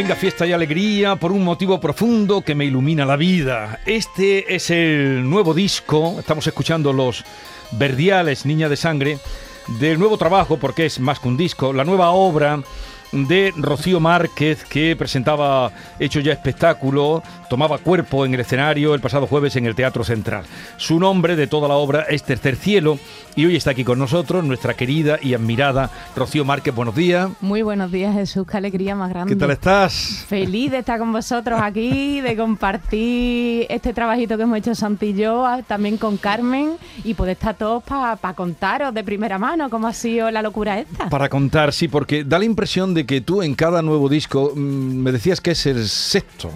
Venga, fiesta y alegría por un motivo profundo que me ilumina la vida. Este es el nuevo disco, estamos escuchando los Verdiales, Niña de Sangre, del nuevo trabajo, porque es más que un disco, la nueva obra de Rocío Márquez, que presentaba Hecho ya espectáculo, tomaba cuerpo en el escenario el pasado jueves en el Teatro Central. Su nombre de toda la obra es Tercer Cielo y hoy está aquí con nosotros nuestra querida y admirada Rocío Márquez. Buenos días. Muy buenos días, Jesús. Qué alegría más grande. ¿Qué tal estás? Feliz de estar con vosotros aquí, de compartir este trabajito que hemos hecho Santi y yo, ah, también con Carmen, y poder estar todos para contaros de primera mano cómo ha sido la locura esta. Para contar, sí, porque da la impresión de que tú en cada nuevo disco mm, me decías que es el sexto.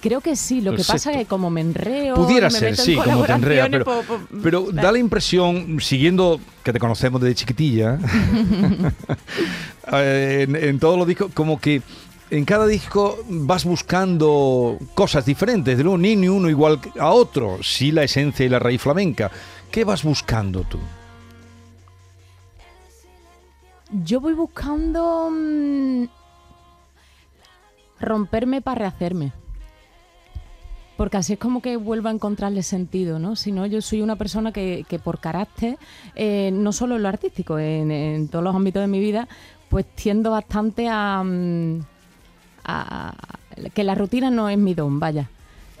Creo que sí, lo que pasa es que como me enreo... Pudiera me ser, meto en sí, como te enrea, pero, pues, pues, da la impresión, siguiendo que te conocemos desde chiquitilla, eh, en, en todos los discos, como que en cada disco vas buscando cosas diferentes, de luego ni ni uno igual a otro, sí la esencia y la raíz flamenca. ¿Qué vas buscando tú? Yo voy buscando mm, romperme para rehacerme. Porque así es como que vuelvo a encontrarle sentido, ¿no? Si no, yo soy una persona que, que por carácter, eh, no solo en lo artístico, en, en todos los ámbitos de mi vida, pues tiendo bastante a, mm, a- que la rutina no es mi don, vaya.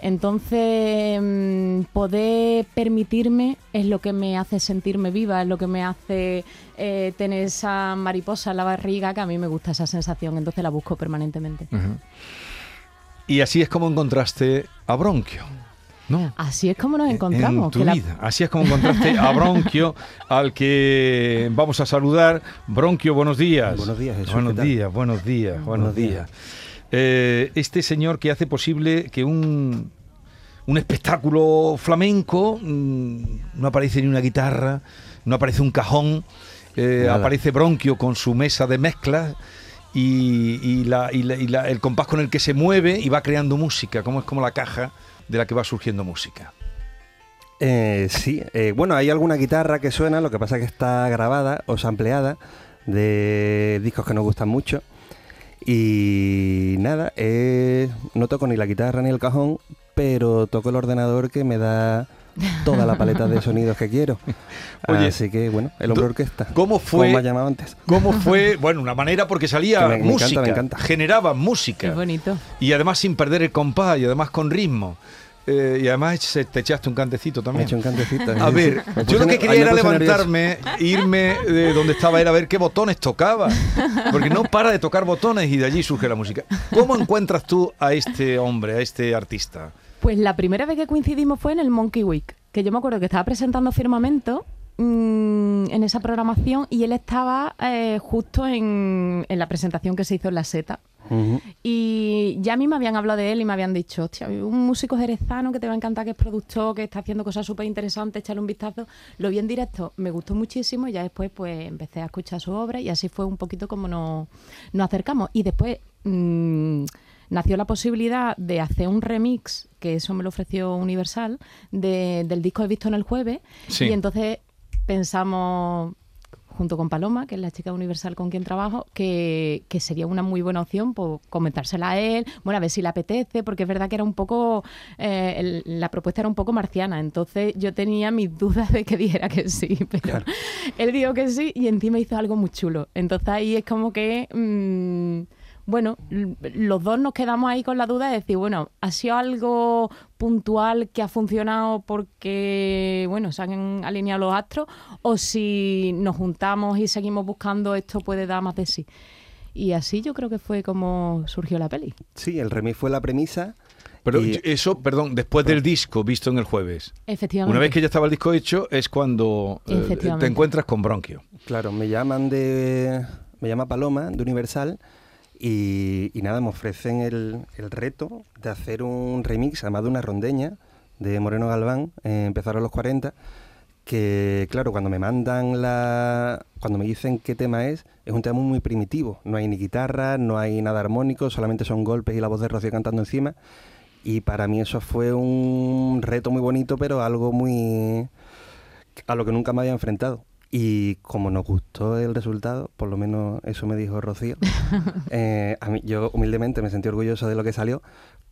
Entonces, mm, poder permitirme es lo que me hace sentirme viva, es lo que me hace eh, tener esa mariposa en la barriga, que a mí me gusta esa sensación, entonces la busco permanentemente. Y así es como encontraste a Bronquio, ¿no? Así es como nos En encontramos. tu que la- vida. Así es como encontraste a Bronquio, al que vamos a saludar. Bronquio, buenos días. Buenos días, Jesús, Buenos días, buenos días, buenos, Buenos días. días. Eh, este señor que hace posible que un, un espectáculo flamenco mm, no aparece ni una guitarra, no aparece un cajón, eh, aparece Bronquio con su mesa de mezclas. Y, y la- y la- y la- el compás con el que se mueve y va creando música, como es como la caja de la que va surgiendo música. Eh, sí, eh, bueno, hay alguna guitarra que suena, lo que pasa es que está grabada o sampleada de discos que nos gustan mucho. Y nada, eh, no toco ni la guitarra ni el cajón, pero toco el ordenador que me da toda la paleta de sonidos que quiero. Oye, Así que bueno, el hombre orquesta. ¿cómo fue- Como me antes. ¿Cómo fue? Bueno, una manera porque salía Que me- me encanta, música, me encanta. generaba Qué música. bonito. Y además sin perder el compás y además con ritmo. Eh, y además se- te echaste un cantecito Me he también. hecho un cantecito. A ver, yo lo que quería era puse nervioso. levantarme, irme de donde estaba, era ver qué botones tocaba. Porque no para de tocar botones y de allí surge la música. ¿Cómo encuentras tú a este hombre, a este artista? Pues la primera vez que coincidimos fue en el Monkey Week, que yo me acuerdo que estaba presentando Firmamento mm, en esa programación y él estaba eh, justo en, en la presentación que se hizo en la seta. Y ya a mí me habían hablado de él y me habían dicho, hostia, un músico jerezano que te va a encantar, que es productor, que está haciendo cosas súper interesantes, echarle un vistazo. Lo vi en directo, me gustó muchísimo y ya después pues empecé a escuchar su obra y así fue un poquito como nos, nos acercamos. Y después... mm, nació la posibilidad de hacer un remix, que eso me lo ofreció Universal, de- del disco He visto en el jueves. Sí. Y entonces pensamos, junto con Paloma, que es la chica Universal con quien trabajo, que, que sería una muy buena opción por comentársela a él, bueno, a ver si le apetece, porque es verdad que era un poco, eh, el- la propuesta era un poco marciana, entonces yo tenía mis dudas de que dijera que sí, pero él dijo que sí y encima hizo algo muy chulo. Entonces ahí es como que... mm, bueno, los dos nos quedamos ahí con la duda de decir, bueno, ¿ha sido algo puntual que ha funcionado porque, bueno, se han alineado los astros? ¿O si nos juntamos y seguimos buscando, esto puede dar más de sí? Y así yo creo que fue como surgió la peli. Sí, el remix fue la premisa. Pero y- eso, perdón, después del disco visto en el jueves. Efectivamente. Una vez que ya estaba el disco hecho es cuando eh, te encuentras con Bronquio. Claro, me llaman de. Me llama Paloma de Universal y, nada, me ofrecen el, el reto de hacer un remix, además de una rondeña de Moreno Galván, eh, empezar a los 40. Que claro, cuando me mandan la. Cuando me dicen qué tema es, es un tema muy primitivo. No hay ni guitarra, no hay nada armónico, solamente son golpes y la voz de Rocío cantando encima. Y para mí eso fue un reto muy bonito, pero algo muy. a lo que nunca me había enfrentado. Y como nos gustó el resultado, por lo menos eso me dijo Rocío, eh, a mí, yo humildemente me sentí orgulloso de lo que salió,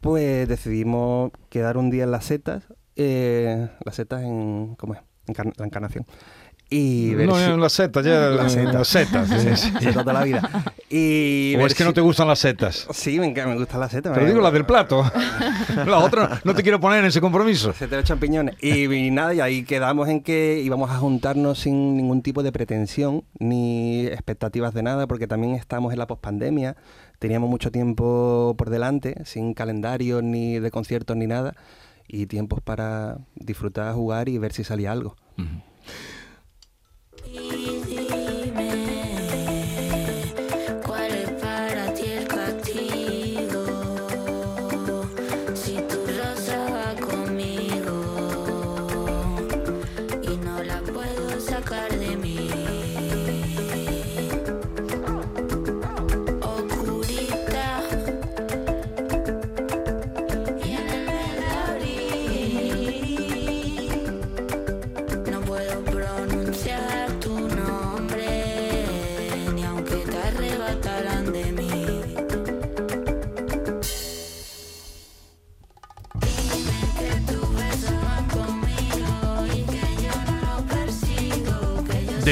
pues decidimos quedar un día en las setas, eh, las setas en, ¿cómo es? Encar- la encarnación. Y No, en las setas, ya Las setas. las setas. sí, sí. toda la vida. Y ¿O es que no te gustan las setas? Sí, me, me gustan las setas. Te digo las del plato. La otra no te quiero poner en ese compromiso. Se te los champiñones. Y, y nada, y ahí quedamos en que íbamos a juntarnos sin ningún tipo de pretensión ni expectativas de nada, porque también estamos en la pospandemia, teníamos mucho tiempo por delante, sin calendario ni de conciertos ni nada, y tiempos para disfrutar, jugar y ver si salía algo. Y Yeah.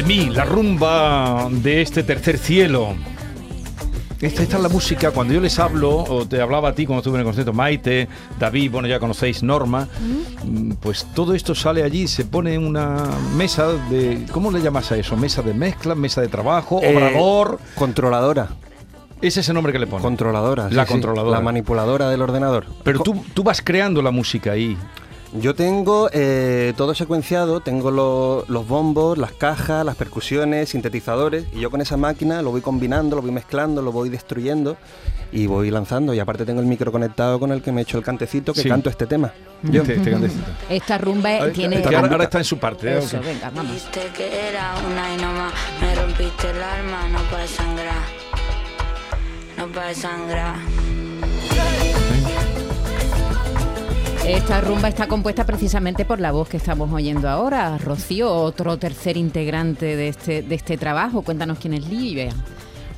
Mí, la rumba de este tercer cielo. Esta, esta es la música, cuando yo les hablo, o te hablaba a ti cuando estuve en el concierto, Maite, David, bueno, ya conocéis Norma, mm, pues todo esto sale allí, se pone en una mesa de, ¿cómo le llamas a eso? Mesa de mezcla, mesa de trabajo, Eh, obrador, Controladora. ese es el nombre que le ponen. Controladora. La sí, sí, controladora. La manipuladora del ordenador. Pero tú, tú vas creando la música ahí. Yo tengo eh, todo secuenciado, tengo lo- los bombos, las cajas, las percusiones, sintetizadores, y yo con esa máquina lo voy combinando, lo voy mezclando, lo voy destruyendo y voy lanzando. Y aparte tengo el micro conectado con el que me echo el cantecito que Sí. canto este tema. Yo. Este- este cantecito. Esta rumba Ay, tiene... que ahora, ahora está en su parte. ¿eh? Eso, venga, vamos. Dijiste que era una y no más. Me rompiste el alma, no para sangrar. No para sangrar. Esta rumba está compuesta precisamente por la voz que estamos oyendo ahora. Rocío, otro tercer integrante de este, de este trabajo. Cuéntanos quién es Livia.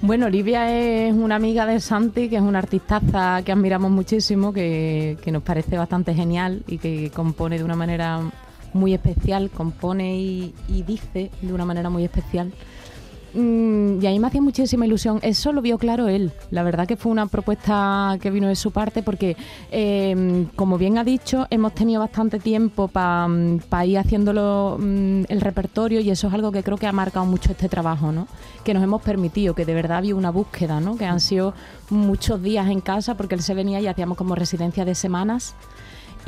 Bueno, Olivia es una amiga de Santi, que es una artistaza que admiramos muchísimo, que, que nos parece bastante genial y que compone de una manera muy especial, compone y, y dice de una manera muy especial. Mm, y a mí me hacía muchísima ilusión. Eso lo vio claro él. La verdad que fue una propuesta que vino de su parte porque, eh, como bien ha dicho, hemos tenido bastante tiempo para ir haciéndolo mm, el repertorio y eso es algo que creo que ha marcado mucho este trabajo, ¿no? Que nos hemos permitido, que de verdad había una búsqueda, ¿no? Que han sido muchos días en casa porque él se venía y hacíamos como residencia de semanas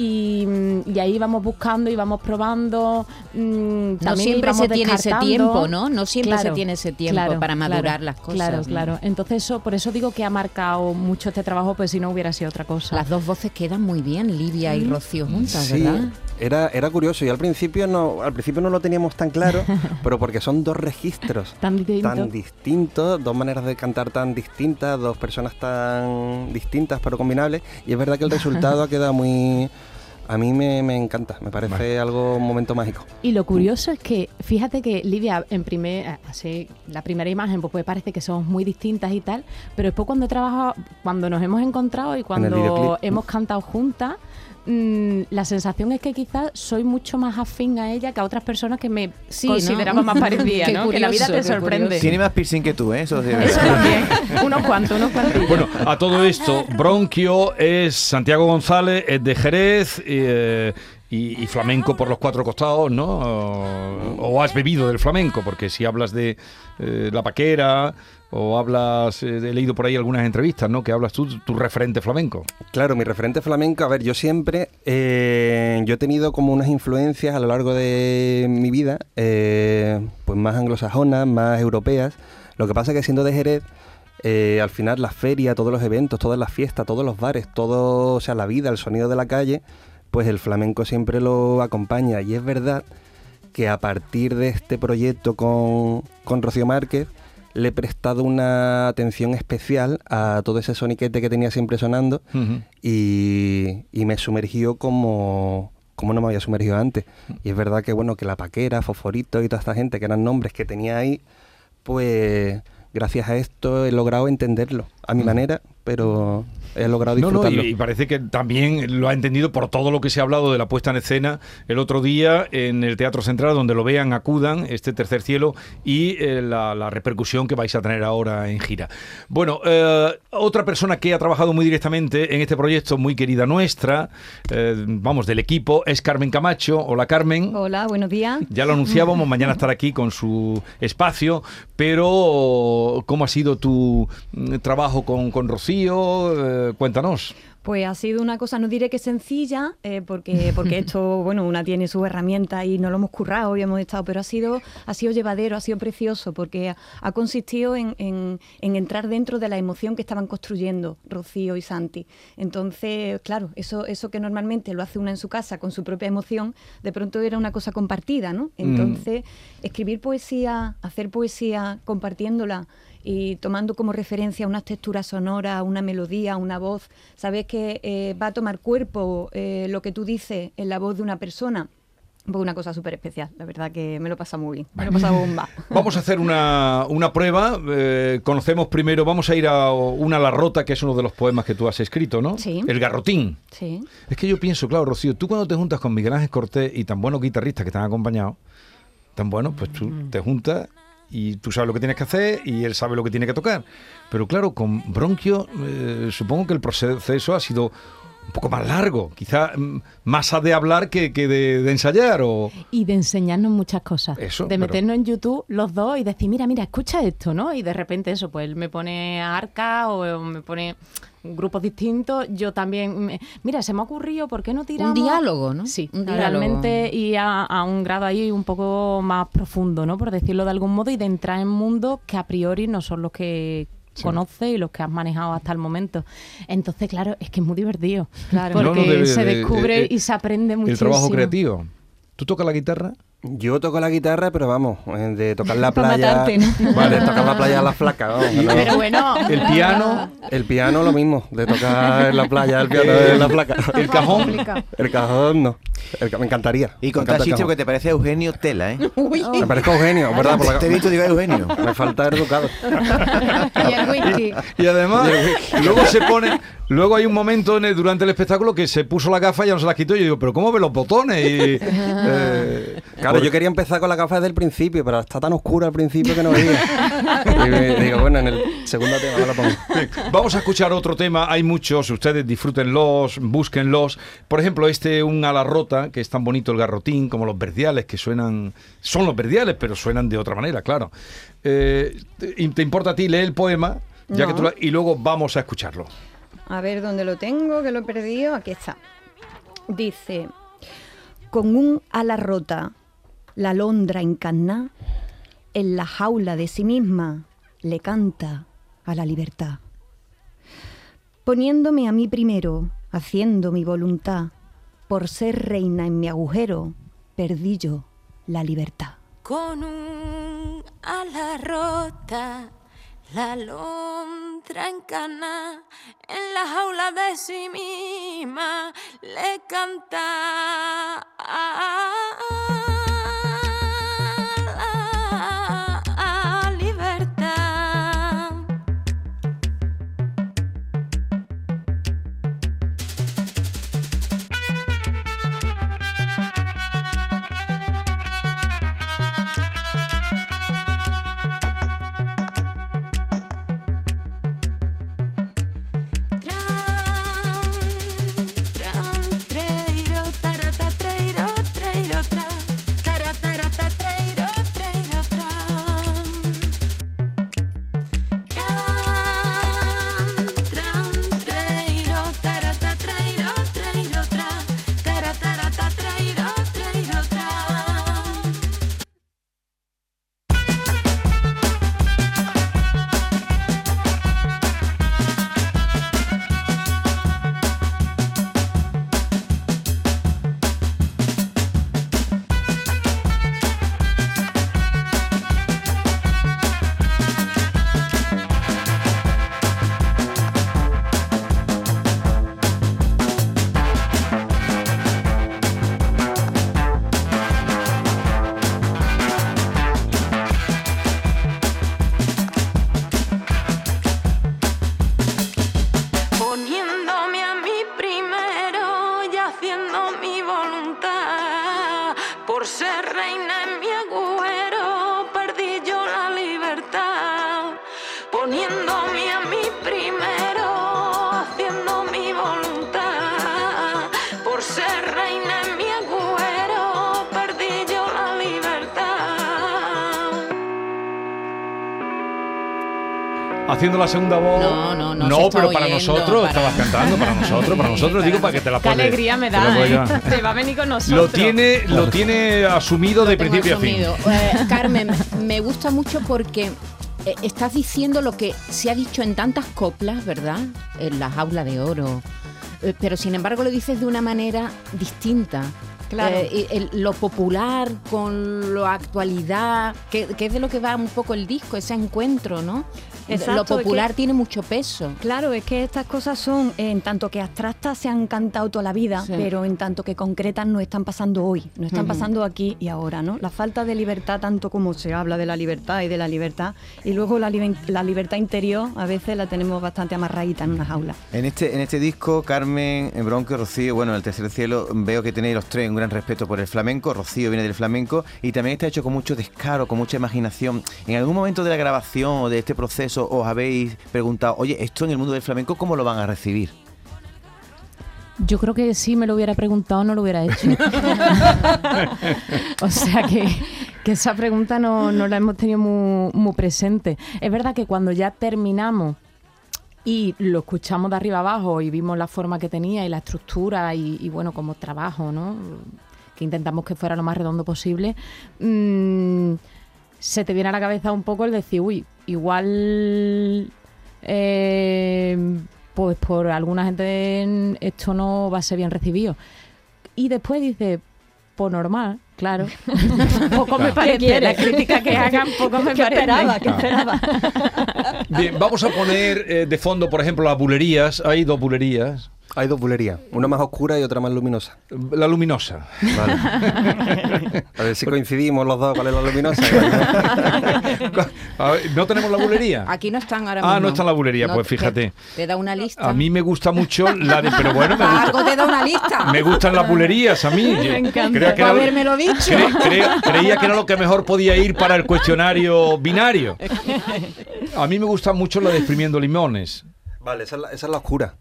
y, y ahí vamos buscando y vamos probando. mm, No siempre se tiene ese tiempo, ¿no? No siempre se tiene ese tiempo claro, para madurar claro, las cosas. Claro, ¿no? claro. Entonces eso, por eso digo que ha marcado mucho este trabajo, pues si no hubiera sido otra cosa. Las dos voces quedan muy bien, Livia y Rocío juntas, Sí, ¿verdad? era, era curioso y al principio no al principio no lo teníamos tan claro, pero porque son dos registros Tan distinto. tan distintos, dos maneras de cantar tan distintas, dos personas tan distintas pero combinables y es verdad que el resultado ha quedado muy a mí me, me encanta, me parece algo un momento mágico. Y lo curioso es que, fíjate que Lidia, en primer, así, la primera imagen, pues parece que somos muy distintas y tal, pero después cuando he trabajado, cuando nos hemos encontrado y cuando hemos cantado juntas, mm, la sensación es que quizás soy mucho más afín a ella que a otras personas que me Sí, ¿no? consideraba más parecida, ¿no? que la vida te sorprende. curioso. Tiene más piercing que tú, ¿eh? Eso, sí Eso también. unos cuantos, unos cuantos. Bueno, a todo esto, Bronquio es Santiago González, es de Jerez eh, y, y flamenco por los cuatro costados, ¿no? O, o has bebido del flamenco, porque si hablas de eh, la paquera o hablas, eh, he leído por ahí algunas entrevistas, ¿no? Que hablas tú, tu referente flamenco. Claro, mi referente flamenco, a ver, yo siempre, eh, yo he tenido como unas influencias a lo largo de mi vida, eh, pues más anglosajonas, más europeas. Lo que pasa es que siendo de Jerez, al final la feria, todos los eventos, todas las fiestas, todos los bares, todo, o sea, la vida, el sonido de la calle, pues el flamenco siempre lo acompaña. Y es verdad que a partir de este proyecto con, con Rocío Márquez, le he prestado una atención especial a todo ese soniquete que tenía siempre sonando y, y me sumergió como, como no me había sumergido antes. Y es verdad que bueno, que la paquera, Fosforito y toda esta gente que eran nombres que tenía ahí, pues gracias a esto he logrado entenderlo a mi manera, pero he logrado No, no, disfrutarlo. y, y parece que también lo ha entendido por todo lo que se ha hablado de la puesta en escena el otro día en el Teatro Central, donde lo vean, acudan, este tercer cielo, y eh, la, la repercusión que vais a tener ahora en gira. Bueno, eh, otra persona que ha trabajado muy directamente en este proyecto, muy querida nuestra, eh, vamos, del equipo, es Carmen Camacho. Hola, Carmen. Hola, buenos días. Ya lo anunciábamos, mañana estará aquí con su espacio, pero ¿cómo ha sido tu mm, trabajo con, con Rocío? Eh, cuéntanos. Pues ha sido una cosa, no diré que sencilla, eh, porque, porque esto, bueno, una tiene sus herramientas y no lo hemos currado y hemos estado, pero ha sido, ha sido llevadero, ha sido precioso, porque ha, ha consistido en, en- en entrar dentro de la emoción que estaban construyendo Rocío y Santi. Entonces, claro, eso, eso que normalmente lo hace una en su casa con su propia emoción, de pronto era una cosa compartida, ¿no? Entonces, escribir poesía, hacer poesía compartiéndola y tomando como referencia unas texturas sonoras, una melodía, una voz, sabes que eh, va a tomar cuerpo eh, lo que tú dices en la voz de una persona. Pues una cosa súper especial, la verdad que me lo pasa muy bien, me lo pasa bomba. Vamos a hacer una, una prueba. eh, conocemos primero, vamos a ir a una La Rota, que es uno de los poemas que tú has escrito, ¿no? Sí. El Garrotín. Sí. Es que yo pienso, claro, Rocío, tú cuando te juntas con Miguel Ángel Cortés y tan buenos guitarristas que te han acompañado, tan buenos, pues tú te juntas y tú sabes lo que tienes que hacer y él sabe lo que tiene que tocar. Pero claro, con Bronquio eh, supongo que el proceso ha sido un poco más largo, quizá mm, más ha de hablar que, que de, de ensayar o... y de enseñarnos muchas cosas. Eso, de pero- meternos en YouTube los dos y decir, mira, mira, escucha esto, ¿no? Y de repente eso, pues él me pone a arca o me pone grupos distintos. Yo también, me- mira, se me ha ocurrido, ¿por qué no tiramos? diálogo, ¿no? Sí, Un diálogo. realmente y a, a un grado ahí un poco más profundo, ¿no? Por decirlo de algún modo y de entrar en mundos que a priori no son los que conoces y los que has manejado hasta el momento. Entonces, claro, es que es muy divertido. Claro. Porque No, no, de- se de- descubre eh, y se aprende muchísimo. El trabajo creativo. ¿Tú tocas la guitarra? Yo toco la guitarra, pero vamos, eh, de tocar la playa. matarte, ¿no? Vale, tocar la playa a la flaca, vamos, no. Pero bueno, El piano, El piano lo mismo, de tocar en la playa el piano en la placa. el cajón. El cajón no. El ca- me encantaría. Y contar encanta chiste porque te parece Eugenio Tela, ¿eh? Me parezco Eugenio, ¿verdad? Por la- Te he visto digo Eugenio. Me falta educado. Y el whisky. Y además, luego se pone, luego hay un momento en el- durante el espectáculo que se puso la gafa y ya no se las quitó. Y yo digo, pero ¿cómo ve los botones? Y, eh, Claro, yo quería empezar con la gafa desde el principio, pero está tan oscura al principio que no veía. Y me- digo, bueno, en el segundo tema me la pongo. Vamos a escuchar otro tema, hay muchos, ustedes disfrútenlos, búsquenlos. Por ejemplo, este Un ala rota, que es tan bonito el garrotín, como los verdiales, que suenan, son los verdiales, pero suenan de otra manera, claro. Eh, ¿te, te importa a ti leer el poema? Ya que No. tú lo- y luego vamos a escucharlo. A ver dónde lo tengo, que lo he perdido. Aquí está. dice, con un ala rota, la alondra encarná, en la jaula de sí misma le canta a la libertad. Poniéndome a mí primero, haciendo mi voluntad, por ser reina en mi agujero, perdí yo la libertad. Con un ala rota, la alondra encana en la jaula de sí misma le canta Haciendo la segunda voz. No, no, no, No, pero para oyendo, nosotros, para- estabas cantando, para nosotros, para nosotros, digo, para que te la Qué puedes. alegría me te da, ¿eh? Se va a venir con nosotros. Lo tiene, lo tiene asumido de principio a fin. asumido. Eh, Carmen, me gusta mucho porque eh, estás diciendo lo que se ha dicho en tantas coplas, ¿verdad? En la jaula de oro. Eh, pero sin embargo lo dices de una manera distinta. Claro. Eh, el- lo popular con la actualidad, que, que es de lo que va un poco el disco, ese encuentro, ¿no? Exacto, lo es que- popular tiene mucho peso. Claro, es que estas cosas son, eh, en tanto que abstractas se han cantado toda la vida, Sí. pero en tanto que concretas no están pasando hoy, no están pasando aquí y ahora, ¿no? La falta de libertad, tanto como se habla de la libertad y de la libertad, y luego la, libe- la libertad interior a veces la tenemos bastante amarradita en una jaula. En este, en este disco, Carmen, Bronco y Rocío, bueno, en el tercer cielo veo que tenéis los tres un gran respeto por el flamenco. Rocío viene del flamenco y también está hecho con mucho descaro, con mucha imaginación. ¿En algún momento de la grabación o de este proceso os habéis preguntado, oye, esto en el mundo del flamenco, ¿cómo lo van a recibir? Yo creo que si me lo hubiera preguntado no lo hubiera hecho. o sea que, que esa pregunta no, no la hemos tenido muy, muy presente. Es verdad que cuando ya terminamos y lo escuchamos de arriba abajo y vimos la forma que tenía y la estructura y, y, bueno, como trabajo, ¿no? Que intentamos que fuera lo más redondo posible. mm, se te viene a la cabeza un poco el decir, uy, igual eh, pues por alguna gente en- esto no va a ser bien recibido. Y después dice, pues normal, claro. poco me parece, la crítica que hagan poco me ¿Qué parece. esperaba? ¿Qué esperaba? Bien, vamos a poner eh, de fondo, por ejemplo, las bulerías. Hay dos bulerías. Hay dos bulerías, una más oscura y otra más luminosa. La luminosa. Vale. A ver si coincidimos los dos, ¿cuál es la luminosa? A ver, ¿No tenemos la bulería? Aquí no están ahora Ah, mismo. no está en la bulería, No, pues te- fíjate. Te, da una lista. A mí me gusta mucho la de... Pero bueno, me, Algo gusta- te da una lista. me gustan las bulerías a mí. Me encanta. Creía que era- habérmelo dicho. cre- cre- creía que era lo que mejor podía ir para el cuestionario binario. A mí me gusta mucho la de exprimiendo limones. Vale, esa es la, esa es la oscura.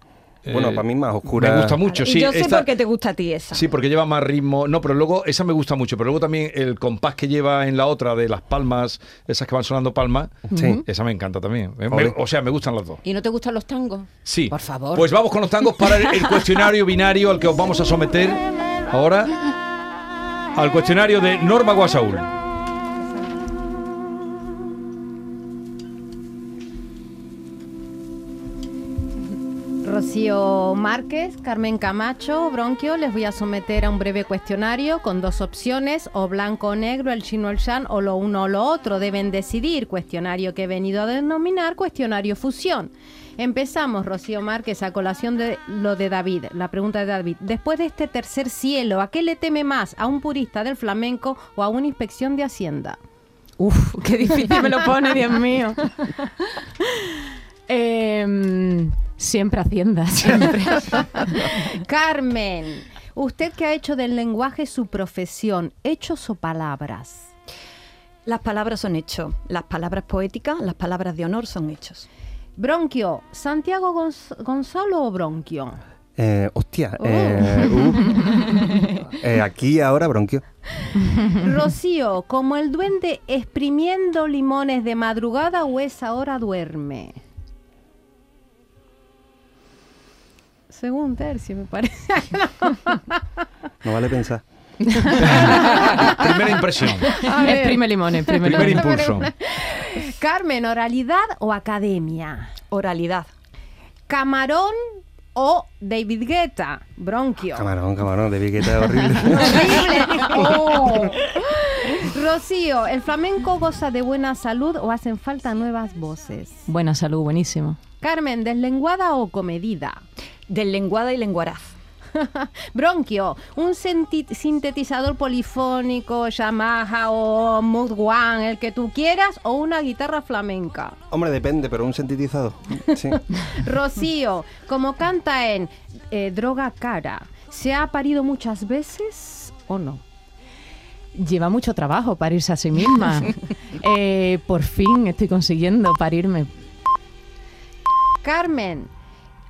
Bueno, Eh, para mí más oscura. Me gusta mucho, Y sí. yo sé esta- por qué te gusta a ti esa. Sí, porque lleva más ritmo. No, pero luego esa me gusta mucho. Pero luego también el compás que lleva en la otra de las palmas, esas que van sonando palmas, Sí. esa me encanta también. Me- o sea, me gustan las dos. ¿Y no te gustan los tangos? Sí. Por favor. Pues vamos con los tangos para el, el cuestionario binario al que os vamos a someter ahora. Al cuestionario de Norma Guasaúl. Rocío Márquez, Carmen Camacho, Bronquio, les voy a someter a un breve cuestionario con dos opciones, o blanco o negro, el chino o el shan, o lo uno o lo otro. Deben decidir. Cuestionario que he venido a denominar cuestionario fusión. Empezamos, Rocío Márquez, a colación de lo de David. La pregunta de David. Después de este tercer cielo, ¿a qué le teme más? ¿A un purista del flamenco o a una inspección de Hacienda? Uf, qué difícil me lo pone, Dios mío. Em, siempre Hacienda, siempre. Carmen, usted que ha hecho del lenguaje su profesión, hechos o palabras. Las palabras son hechos. Las palabras poéticas, las palabras de honor son hechos. Bronquio, Santiago Gonz- Gonzalo o Bronquio. Eh, hostia. Oh. eh, uh. Eh, aquí ahora bronquio. Rocío, como el duende exprimiendo limones de madrugada o esa hora duerme. Según tercio, me parece. No vale pensar. Primera impresión. Exprime limones, exprime Primer impulso. Carmen, oralidad o academia. Oralidad. Camarón o David Guetta. Bronquio. Camarón, camarón, de biqueta es horrible. Horrible. Oh. Rocío, ¿el flamenco goza de buena salud o hacen falta nuevas voces? Buena salud, buenísimo. Carmen, ¿deslenguada o comedida? Deslenguada y lenguaraz. Bronquio, un sintetizador polifónico, Yamaha o Mood One, el que tú quieras, o una guitarra flamenca. Hombre, depende, pero un sintetizador. Sí. Rocío, como canta en eh, Droga Cara, ¿se ha parido muchas veces o no? Lleva mucho trabajo parirse a sí misma. Eh, por fin estoy consiguiendo parirme. Carmen,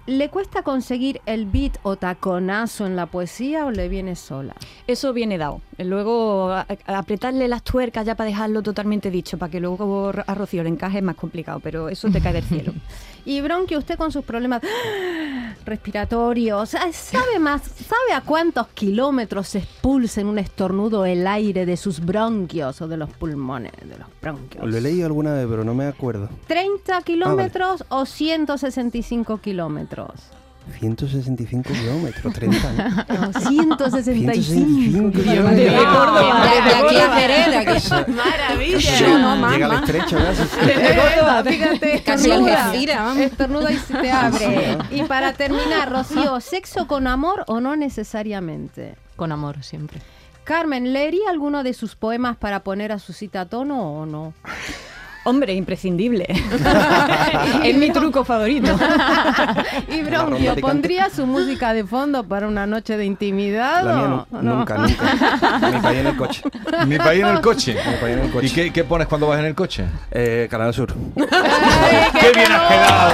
¿le cuesta conseguir el beat o taconazo en la poesía o le viene sola? Eso viene dado. Luego a- a- apretarle las tuercas ya para dejarlo totalmente dicho, para que luego a Rocío le encaje es más complicado, pero eso te cae del cielo. Y Bronquio, usted con sus problemas respiratorios, ah, ¿sabe más? ¿Sabe a cuántos kilómetros se expulsa en un estornudo el aire de sus bronquios o de los pulmones de los bronquios? Lo he leído alguna vez, pero no me acuerdo. ¿30 kilómetros o 165 kilómetros? 165 kilómetros, 30. ¿no? 165 165 kilómetros. De kilómetros. Córdoba, de, de aquí a Jerez, aquí. Maravilla. Yo no, Llega al mamá. estrecho casi. Fíjate, Casi. Algeciras, vamos. Estornuda y se te abre. Y para terminar, Rocío, ¿sexo con amor o no necesariamente? Con amor, siempre. Carmen, ¿leería alguno de sus poemas para poner a su cita a tono o no? Hombre, imprescindible. es mi truco favorito. y picante. ¿pondría su música de fondo para una noche de intimidad? La mía no, nunca, nunca. Ni para ir en el coche. Ni para ir en el coche. En el. ¿Y qué, qué pones cuando vas en el coche? Eh, Canal Sur. ¡Qué bien has quedado!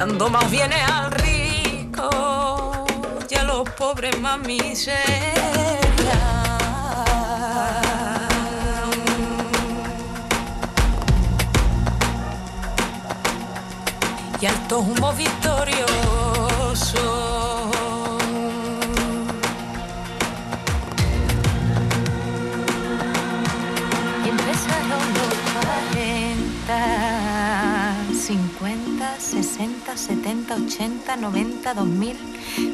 Dando más bienes al rico y a los pobres más miseria. Y alto humo victorioso. 70, 80, 90, 2000,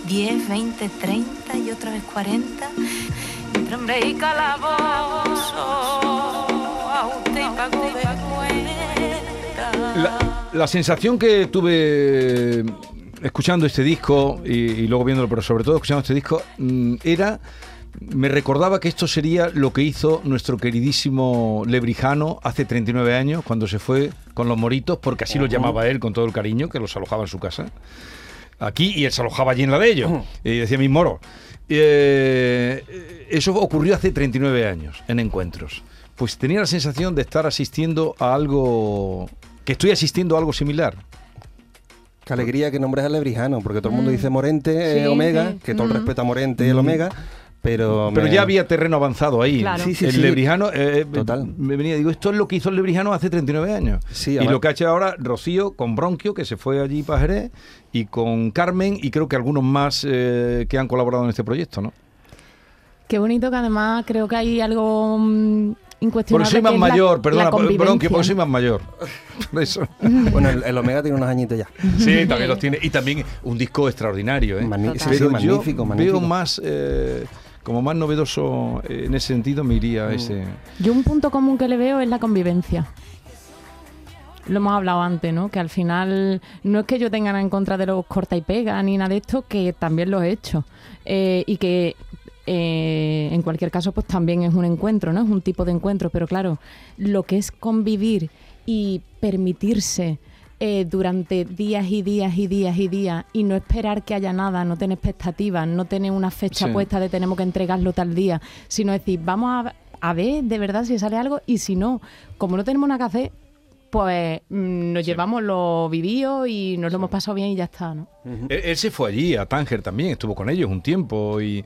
10, 20, 30 y otra vez 40. Entre hambre y calabozo, a usted y pago cuenta. La, la sensación que tuve escuchando este disco y, y luego viéndolo, pero sobre todo escuchando este disco, mm, era. Me recordaba que esto sería lo que hizo nuestro queridísimo Lebrijano hace 39 años, cuando se fue con los moritos, porque así los llamaba él con todo el cariño, que los alojaba en su casa. aquí y él se alojaba allí en la de ellos. Y decía mis moros. Eh, eso ocurrió hace 39 años en encuentros. Pues tenía la sensación de estar asistiendo a algo. que estoy asistiendo a algo similar. Qué alegría que nombres al lebrijano, porque todo el mundo Mm. dice Morente, eh, Omega, sí. que todo el Mm. respeto a Morente y el Omega, pero... Pero me- ya había terreno avanzado ahí. Claro. Sí, sí, el sí. lebrijano. eh, Total. Me venía, digo, esto es lo que hizo el lebrijano hace 39 años. Sí, y lo que ha hecho ahora Rocío con Bronquio, que se fue allí para Jerez, y con Carmen, y creo que algunos más eh, que han colaborado en este proyecto, ¿no? Qué bonito que además creo que hay algo mm, incuestionable. Porque soy más la- mayor, la perdona, convivencia. Bronquio, porque soy más mayor. Por eso. Bueno, el, el Omega tiene unos añitos ya. Sí, también los tiene. Y también un disco extraordinario, ¿eh? Magni- sí, magnífico. veo más, eh, como más novedoso eh, en ese sentido, me iría a ese... Yo un punto común que le veo es la convivencia. Lo hemos hablado antes, ¿no? Que al final no es que yo tenga nada en contra de los corta y pega ni nada de esto, que también lo he hecho. Eh, y que eh, en cualquier caso, pues también es un encuentro, ¿no? Es un tipo de encuentro. Pero claro, lo que es convivir y permitirse eh, durante días y días y días y días y no esperar que haya nada, no tener expectativas, no tener una fecha Sí. puesta de tenemos que entregarlo tal día, sino decir, vamos a, a ver de verdad si sale algo y si no, como no tenemos nada que hacer, pues mm, nos llevamos lo vivido y nos lo hemos pasado bien y ya está, ¿no? Él se fue allí, a Tánger también, estuvo con ellos un tiempo y,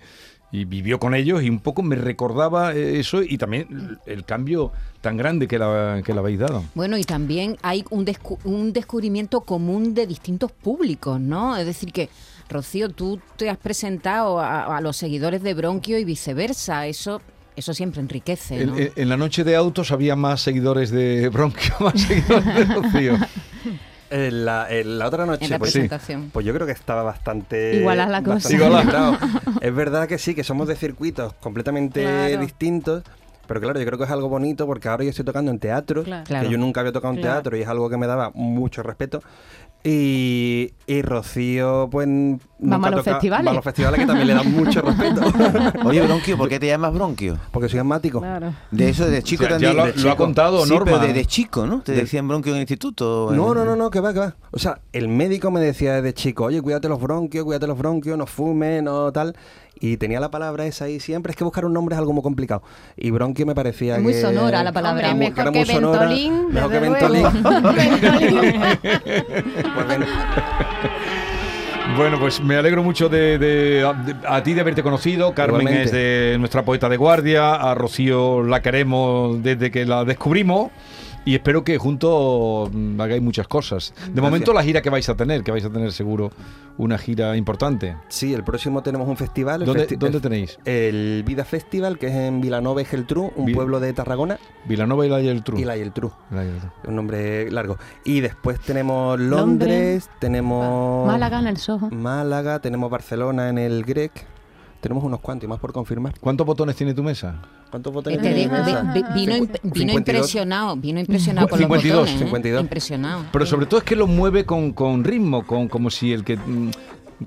y vivió con ellos y un poco me recordaba eh, eso y también el cambio tan grande que, la, que le habéis dado. Bueno, y también hay un, descu- un descubrimiento común de distintos públicos, ¿no? Es decir, que, Rocío, tú te has presentado a, a los seguidores de Bronquio y viceversa. Eso, eso siempre enriquece, En, ¿no? en- en la noche de autos había más seguidores de Bronquio, más seguidores de Rocío. En la, en la otra noche, En la pues, presentación. pues yo creo que estaba bastante. Igualas la cosa. es verdad que sí, que somos de circuitos completamente Claro. distintos. Pero claro, yo creo que es algo bonito porque ahora yo estoy tocando en teatro. Claro. que yo nunca había tocado en Claro. teatro y es algo que me daba mucho respeto. Y, y Rocío, pues. nunca a los toca- festivales. Va a los festivales que también le dan mucho respeto. Oye, Bronquio, ¿por qué te llamas Bronquio? porque soy asmático. De eso desde chico O sea, también. ya lo- de lo ha chico. contado sí, Norma. pero desde chico, ¿no? Te De- decían Bronquio en el instituto. No, en- no, no, no, que va, que va. O sea, el médico me decía desde chico, oye, cuídate los bronquios, cuídate los bronquios, no fumes, no tal. Y tenía la palabra esa ahí siempre. Es que buscar un nombre es algo muy complicado. Y bronquio me parecía Es muy que- sonora la palabra. Hombre, mejor que muy sonora, Ventolín, mejor que Ventolín. Bueno, pues me alegro mucho de, de- de- a ti de haberte conocido. Carmen Igualmente. es de nuestra poeta de guardia. A Rocío la queremos desde que la descubrimos. Y espero que juntos mm, hagáis muchas cosas. De momento la gira que vais a tener, que vais a tener seguro una gira importante. Sí, el próximo tenemos un festival. el ¿Dónde, festi- dónde el- tenéis? El Vida Festival, que es en Vilanova y Geltrú, un pueblo de Tarragona. Vilanova y la Geltrú. Y la Geltrú, La Geltrú. un nombre largo. Y después tenemos Londres, Londres. tenemos Málaga en el Soho. Málaga, tenemos Barcelona en el Grec. Tenemos unos cuantos y más por confirmar. ¿Cuántos botones tiene tu mesa? ¿Cuántos Eh, botones tiene mi mesa? vi- vi- vino, imp- vino 52. impresionado, vino impresionado con 52, los botones, ¿eh? 52. Impresionado. Pero sobre todo es que lo mueve con, con ritmo, con como si el que mm,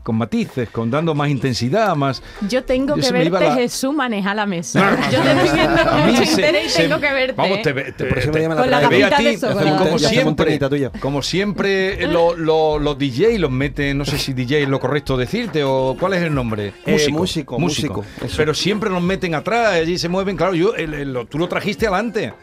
con matices, con dando más intensidad, más. Yo tengo Yo que verte, la- Jesús, manejar la mesa. No, Yo te estoy viendo A mí se- y se- tengo que verte. Vamos, te, te- Por eso me te- Con la te ve a gafita ti, de eso, con la- como siempre, como siempre lo- lo- los DJ los meten, no sé si DJ es lo correcto decirte o cuál es el nombre. Eh, músico, músico, eso. Pero siempre los meten atrás, allí se mueven, claro, yo el- el- lo- tú lo trajiste adelante,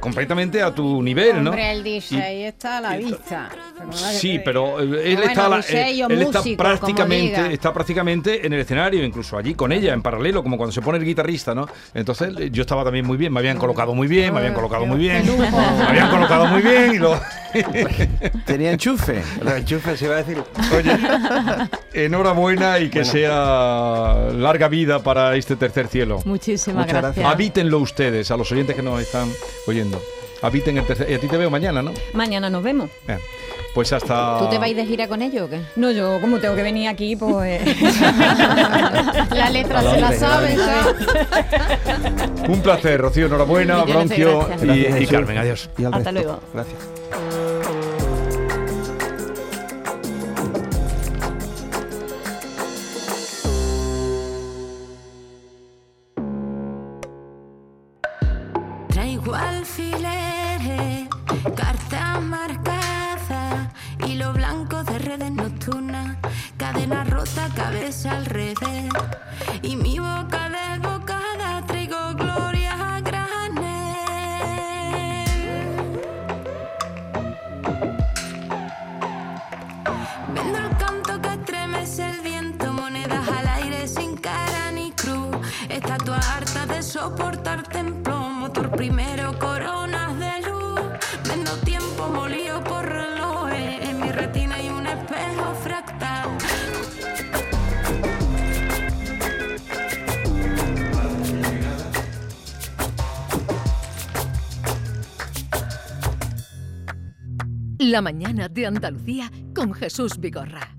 completamente a tu nivel, ¿no? Hombre, el DJ Y- está a la vista. Pero Sí, que- pero eh, él, Bueno, está, la- o él está músico, prácticamente está prácticamente en el escenario, incluso allí con ella, en paralelo, como cuando se pone el guitarrista, ¿no? Entonces eh, yo estaba también muy bien, me habían colocado muy bien, me habían colocado muy bien, me habían colocado muy bien y lo... Tenía enchufe. Los enchufes, se iba a decir. Oye, enhorabuena y que Bueno. sea larga vida para este tercer cielo. Muchísimas Muchas gracias. Habítenlo ustedes, a los oyentes que nos están oyendo. Habiten el tercer... Y a ti te veo mañana, ¿no? Mañana nos vemos. Pues hasta... ¿Tú te vais de gira con ellos o qué? No, yo como tengo que venir aquí, pues... La letra se la saben, ¿sabes? Un placer, Rocío, enhorabuena, gracias. y, Gracias. Carmen, adiós. Y al Hasta resto. luego. Gracias. Traigo alfileres, cartas marcadas, hilo blanco de redes nocturnas. Cada rota cabeza al revés. Primero, coronas de luz. Vendo tiempo molido por relojes, en mi retina hay un espejo fractal. La mañana de Andalucía con Jesús Vigorra.